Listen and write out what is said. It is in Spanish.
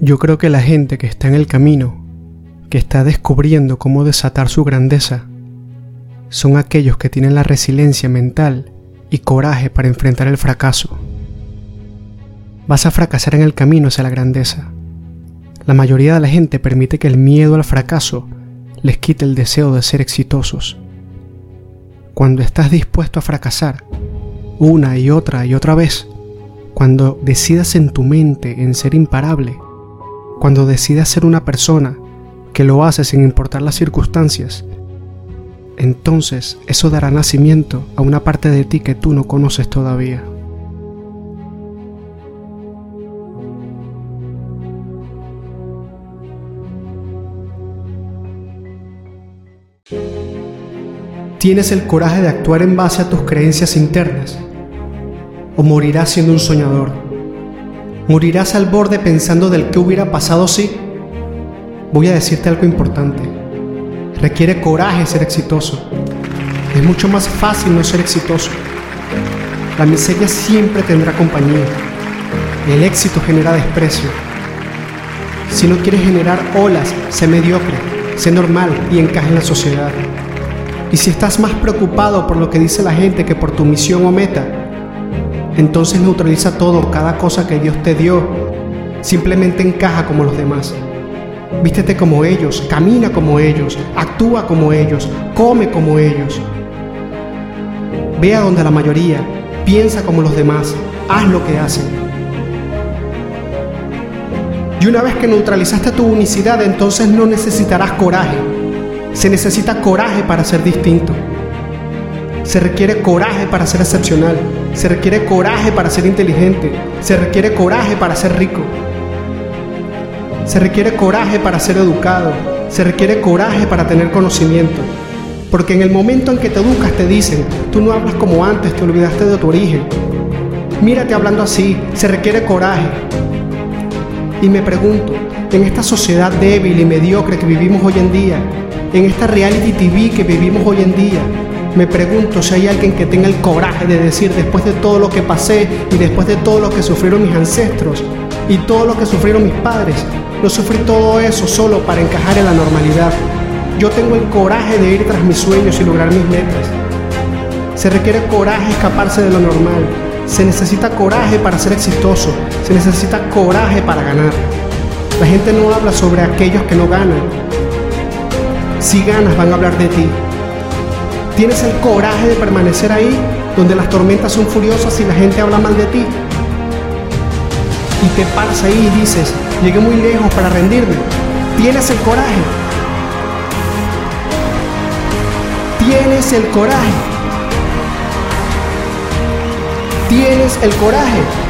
Yo creo que la gente que está en el camino, que está descubriendo cómo desatar su grandeza, son aquellos que tienen la resiliencia mental y coraje para enfrentar el fracaso. Vas a fracasar en el camino hacia la grandeza. La mayoría de la gente permite que el miedo al fracaso les quite el deseo de ser exitosos. Cuando estás dispuesto a fracasar, una y otra y otra vez, cuando decidas en tu mente en ser imparable, cuando decidas ser una persona que lo hace sin importar las circunstancias, entonces eso dará nacimiento a una parte de ti que tú no conoces todavía. ¿Tienes el coraje de actuar en base a tus creencias internas? ¿O morirás siendo un soñador? ¿Morirás al borde pensando del que hubiera pasado si? Voy a decirte algo importante. Requiere coraje ser exitoso. Es mucho más fácil no ser exitoso. La miseria siempre tendrá compañía. El éxito genera desprecio. Si no quieres generar olas, sé mediocre, sé normal y encaja en la sociedad. Y si estás más preocupado por lo que dice la gente que por tu misión o meta, entonces neutraliza todo, cada cosa que Dios te dio. Simplemente encaja como los demás. Vístete como ellos, camina como ellos, actúa como ellos, come como ellos. Ve a donde la mayoría, piensa como los demás, haz lo que hacen. Y una vez que neutralizaste tu unicidad, entonces no necesitarás coraje. Se necesita coraje para ser distinto. Se requiere coraje para ser excepcional. Se requiere coraje para ser inteligente. Se requiere coraje para ser rico. Se requiere coraje para ser educado. Se requiere coraje para tener conocimiento. Porque en el momento en que te educas te dicen, tú no hablas como antes, te olvidaste de tu origen. Mírate hablando así, se requiere coraje. Y me pregunto, en esta sociedad débil y mediocre que vivimos hoy en día, en esta reality TV que vivimos hoy en día, me pregunto si hay alguien que tenga el coraje de decir, después de todo lo que pasé y después de todo lo que sufrieron mis ancestros y todo lo que sufrieron mis padres, no sufrí todo eso solo para encajar en la normalidad. Yo tengo el coraje de ir tras mis sueños y lograr mis metas. Se requiere coraje escaparse de lo normal. Se necesita coraje para ser exitoso. Se necesita coraje para ganar. La gente no habla sobre aquellos que no ganan. Si ganas van a hablar de ti. ¿Tienes el coraje de permanecer ahí donde las tormentas son furiosas y la gente habla mal de ti? Y te paras ahí y dices, llegué muy lejos para rendirme. ¿Tienes el coraje? ¿Tienes el coraje? ¿Tienes el coraje?